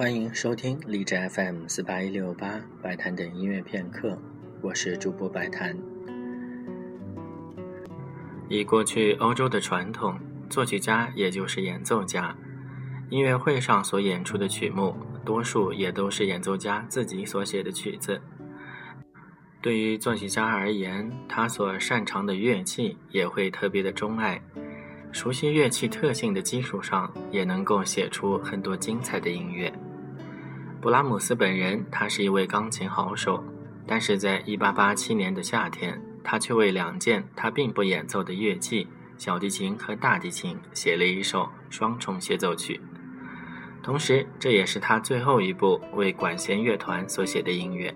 欢迎收听荔枝 FM 四八一六八百谈等音乐片刻，我是主播百谈。以过去欧洲的传统，作曲家也就是演奏家，音乐会上所演出的曲目，多数也都是演奏家自己所写的曲子。对于作曲家而言，他所擅长的乐器也会特别的钟爱。熟悉乐器特性的基础上，也能够写出很多精彩的音乐。布拉姆斯本人，他是一位钢琴好手，但是在1887年的夏天，他却为两件他并不演奏的乐器——小提琴和大提琴，写了一首双重协奏曲。同时，这也是他最后一部为管弦乐团所写的音乐。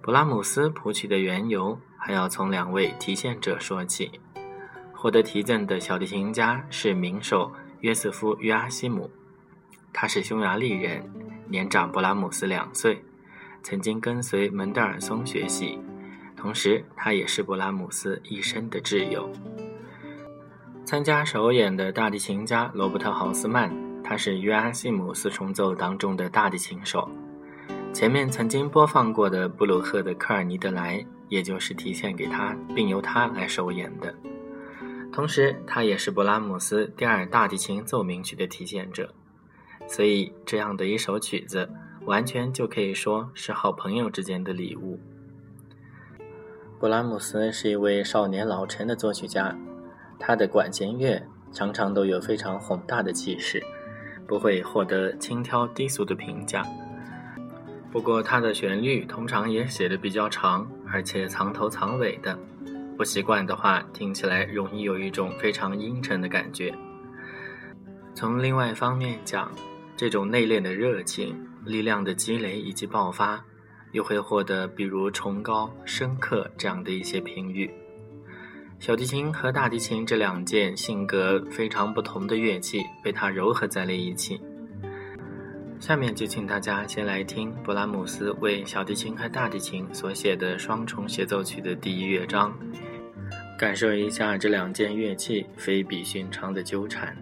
布拉姆斯谱曲的缘由，还要从两位提献者说起。获得提赠的小提琴家是名手约瑟夫·约阿西姆，他是匈牙利人，年长勃拉姆斯两岁，曾经跟随门德尔松学习，同时他也是勃拉姆斯一生的挚友。参加首演的大提琴家罗伯特·豪斯曼，他是约阿希姆四重奏当中的大提琴手。前面曾经播放过的布鲁赫的《科尔尼德莱》，也就是提献给他，并由他来首演的。同时，他也是勃拉姆斯第二大提琴奏鸣曲的体现者，所以这样的一首曲子，完全就可以说是好朋友之间的礼物。勃拉姆斯是一位少年老成的作曲家，他的管弦乐常常都有非常宏大的气势，不会获得轻佻低俗的评价。不过，他的旋律通常也写的比较长，而且藏头藏尾的。不习惯的话，听起来容易有一种非常阴沉的感觉。从另外一方面讲，这种内敛的热情、力量的积累以及爆发，又会获得比如崇高、深刻这样的一些评语。小提琴和大提琴这两件性格非常不同的乐器被它糅合在了一起。下面就请大家先来听勃拉姆斯为小提琴和大提琴所写的双重协奏曲的第一乐章。感受一下这两件乐器非比寻常的纠缠。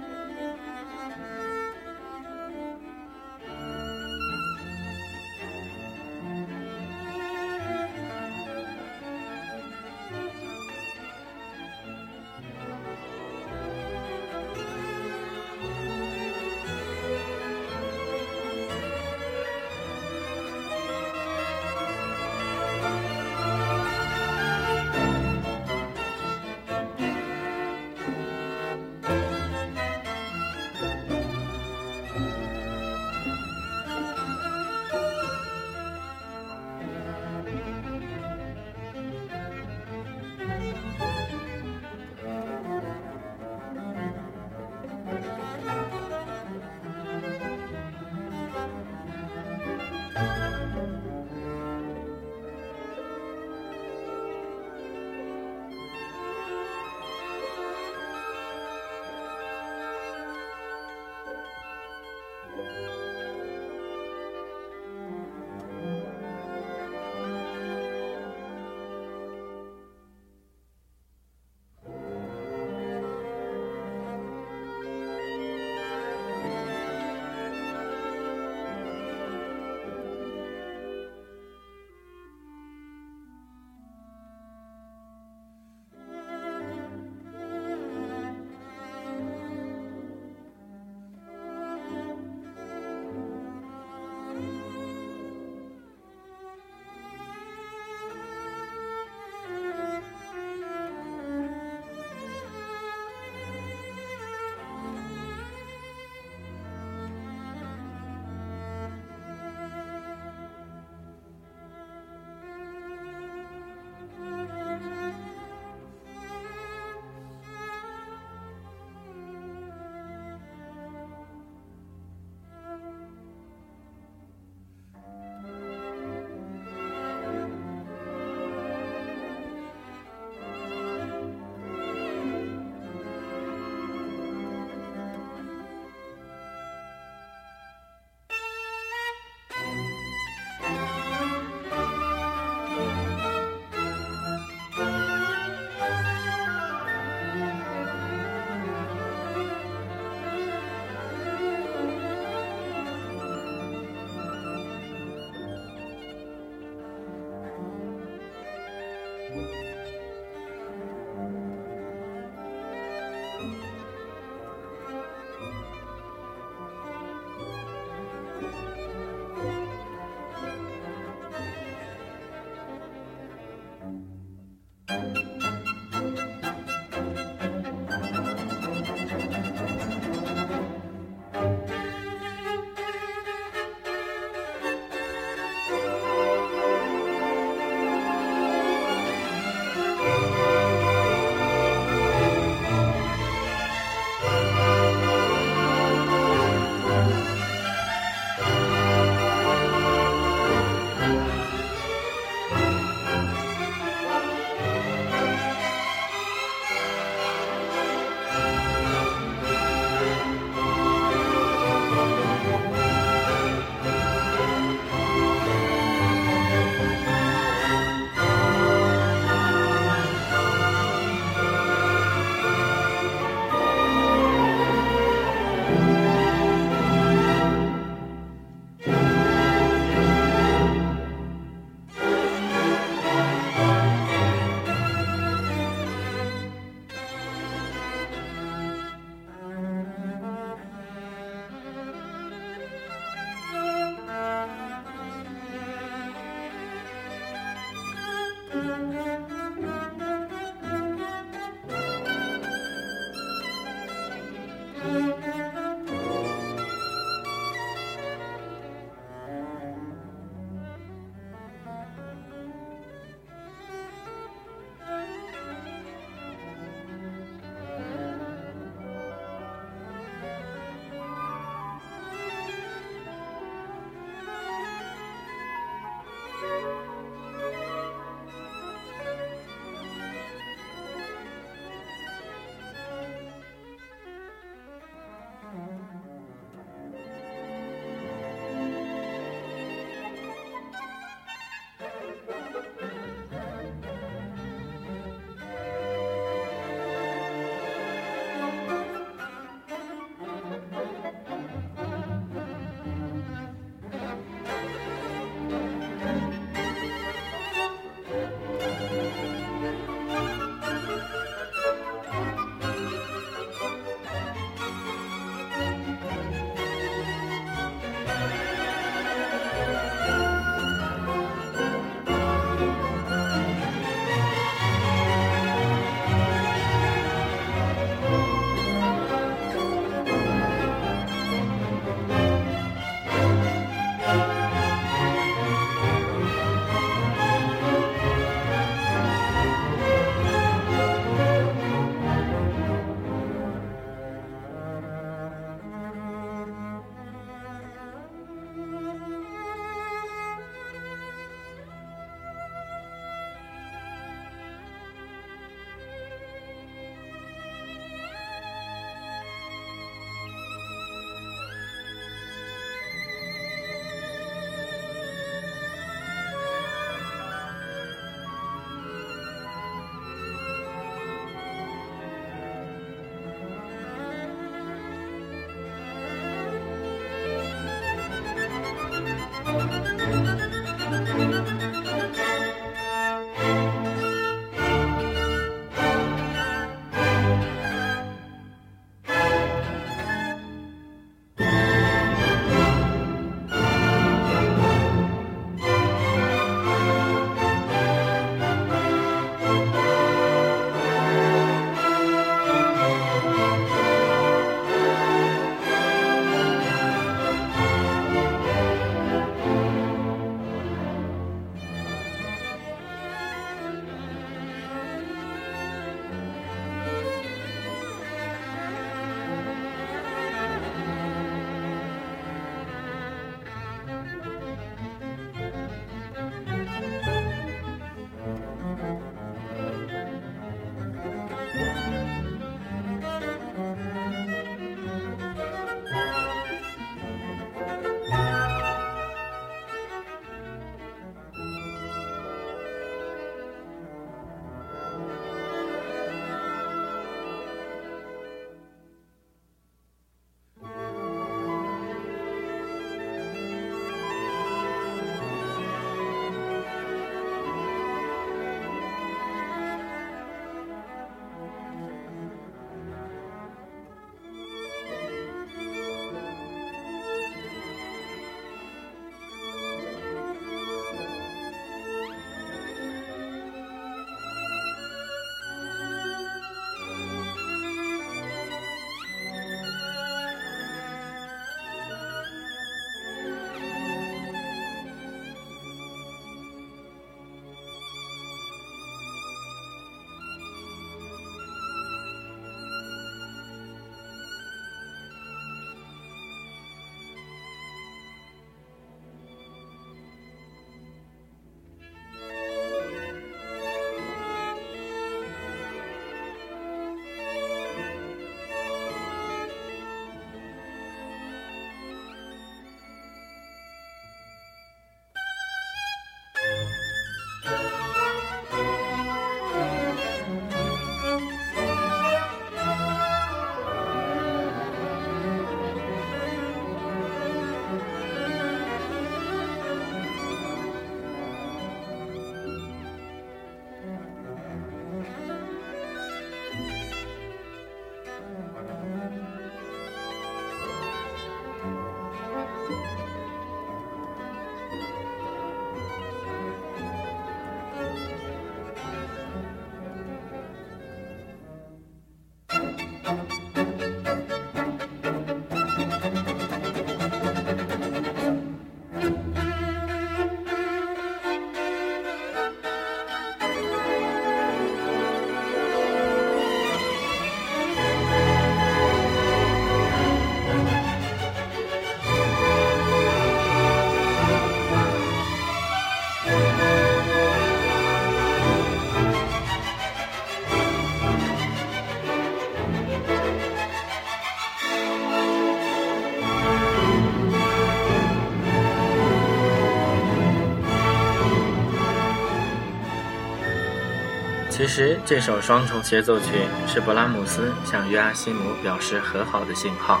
其实，这首双重协奏曲是勃拉姆斯向约阿希姆表示和好的信号。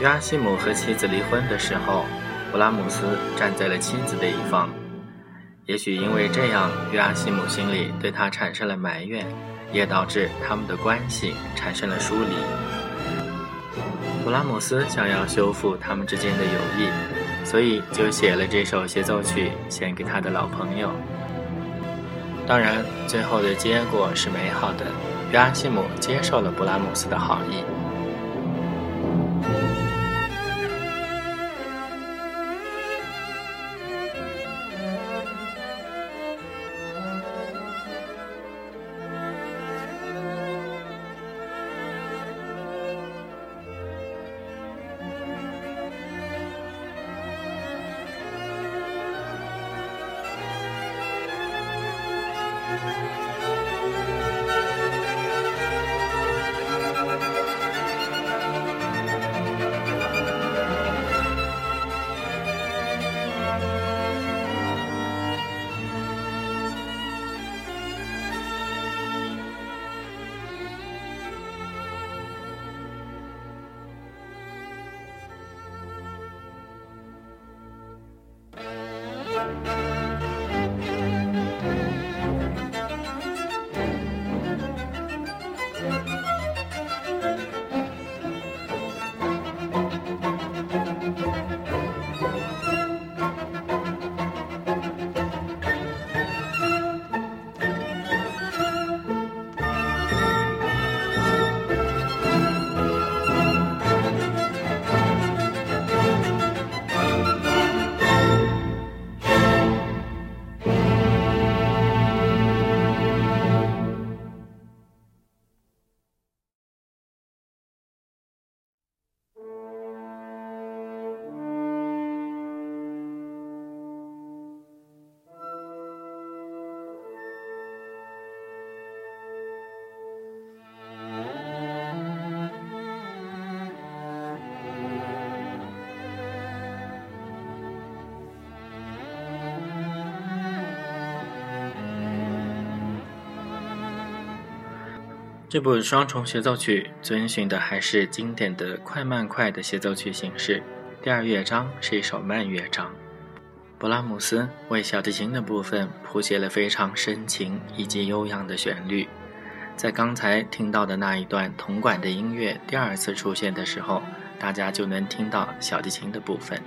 约阿希姆和妻子离婚的时候，勃拉姆斯站在了妻子的一方。也许因为这样，约阿希姆心里对他产生了埋怨，也导致他们的关系产生了疏离。勃拉姆斯想要修复他们之间的友谊，所以就写了这首协奏曲献给他的老朋友。当然，最后的结果是美好的，约阿希姆接受了布拉姆斯的好意。这部双重协奏曲遵循的还是经典的快慢快的协奏曲形式。第二乐章是一首慢乐章，勃拉姆斯为小提琴的部分谱写了非常深情以及悠扬的旋律。在刚才听到的那一段铜管的音乐第二次出现的时候，大家就能听到小提琴的部分。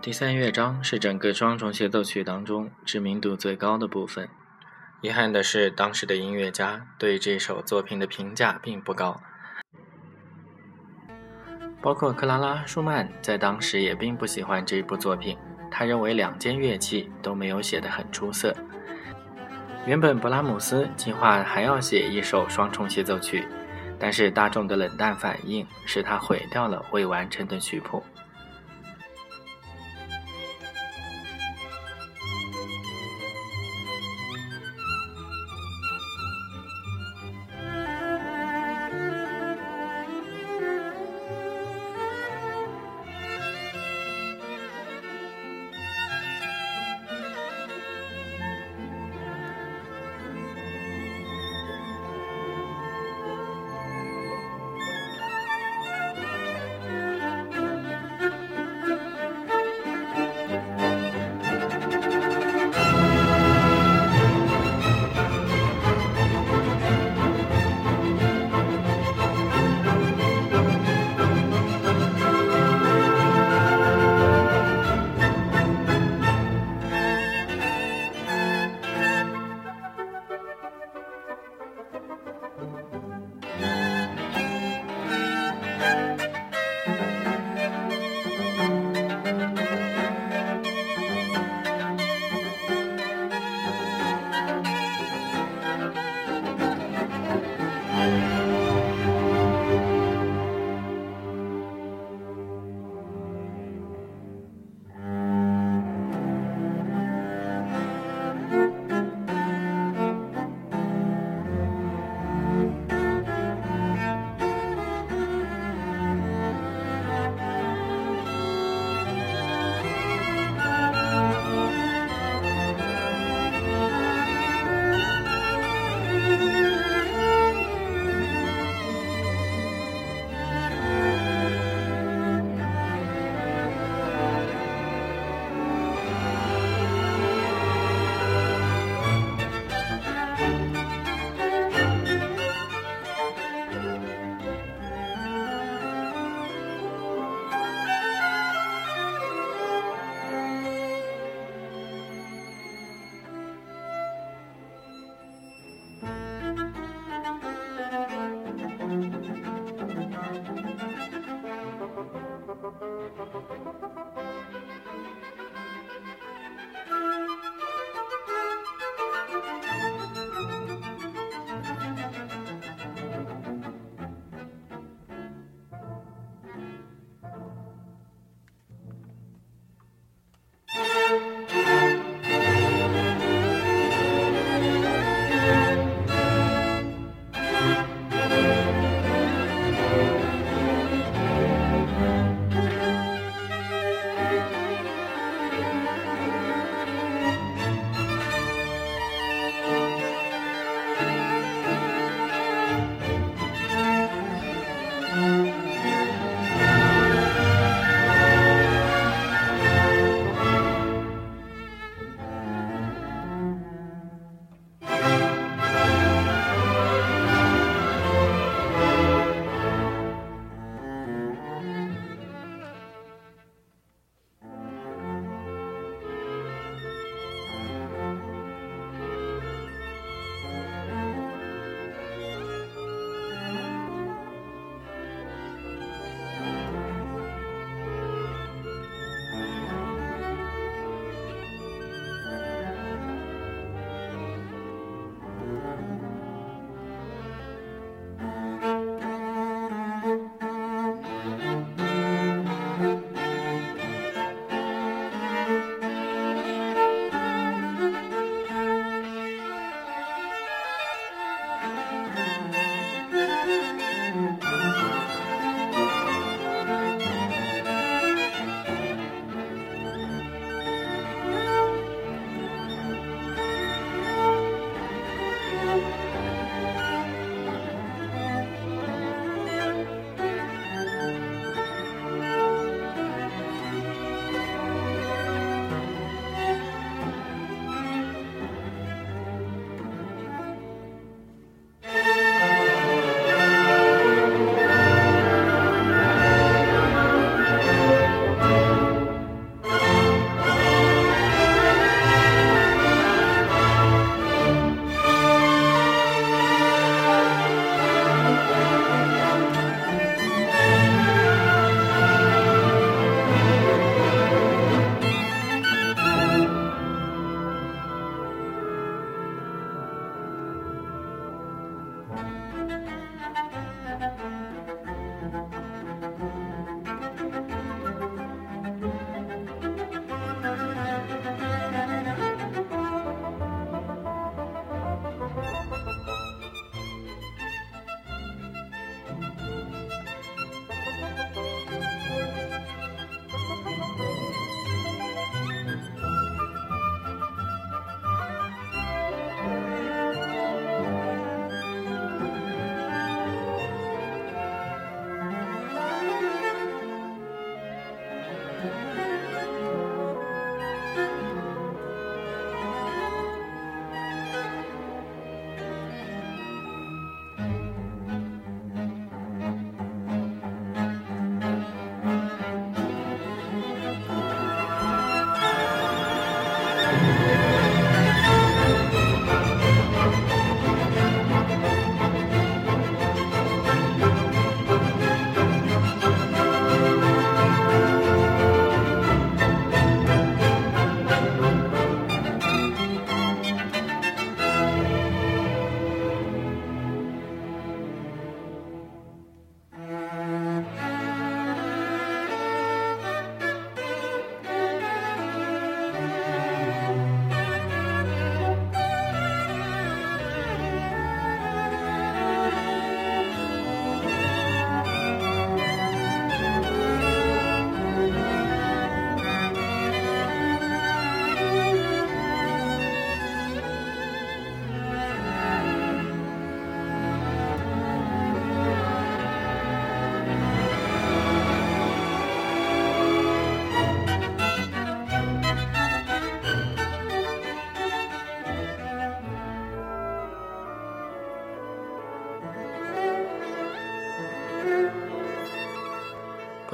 第三乐章是整个双重协奏曲当中知名度最高的部分。遗憾的是，当时的音乐家对这首作品的评价并不高，包括克拉拉·舒曼在当时也并不喜欢这部作品。他认为两件乐器都没有写得很出色。原本布拉姆斯计划还要写一首双重协奏曲，但是大众的冷淡反应使他毁掉了未完成的曲谱。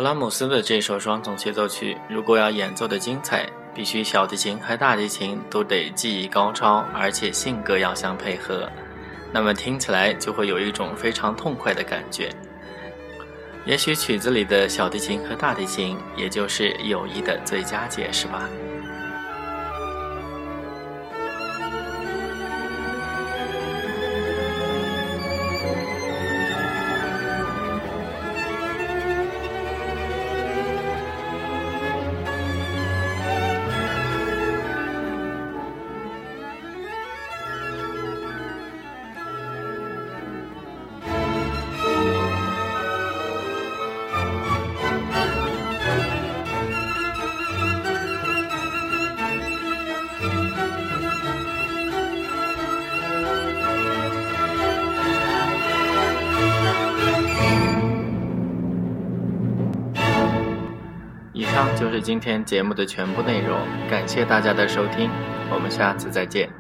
勃拉姆斯的这首双重协奏曲，如果要演奏的精彩，必须小提琴和大提琴都得技艺高超，而且性格要相配合，那么听起来就会有一种非常痛快的感觉。也许曲子里的小提琴和大提琴，也就是友谊的最佳解释吧。今天节目的全部内容，感谢大家的收听，我们下次再见。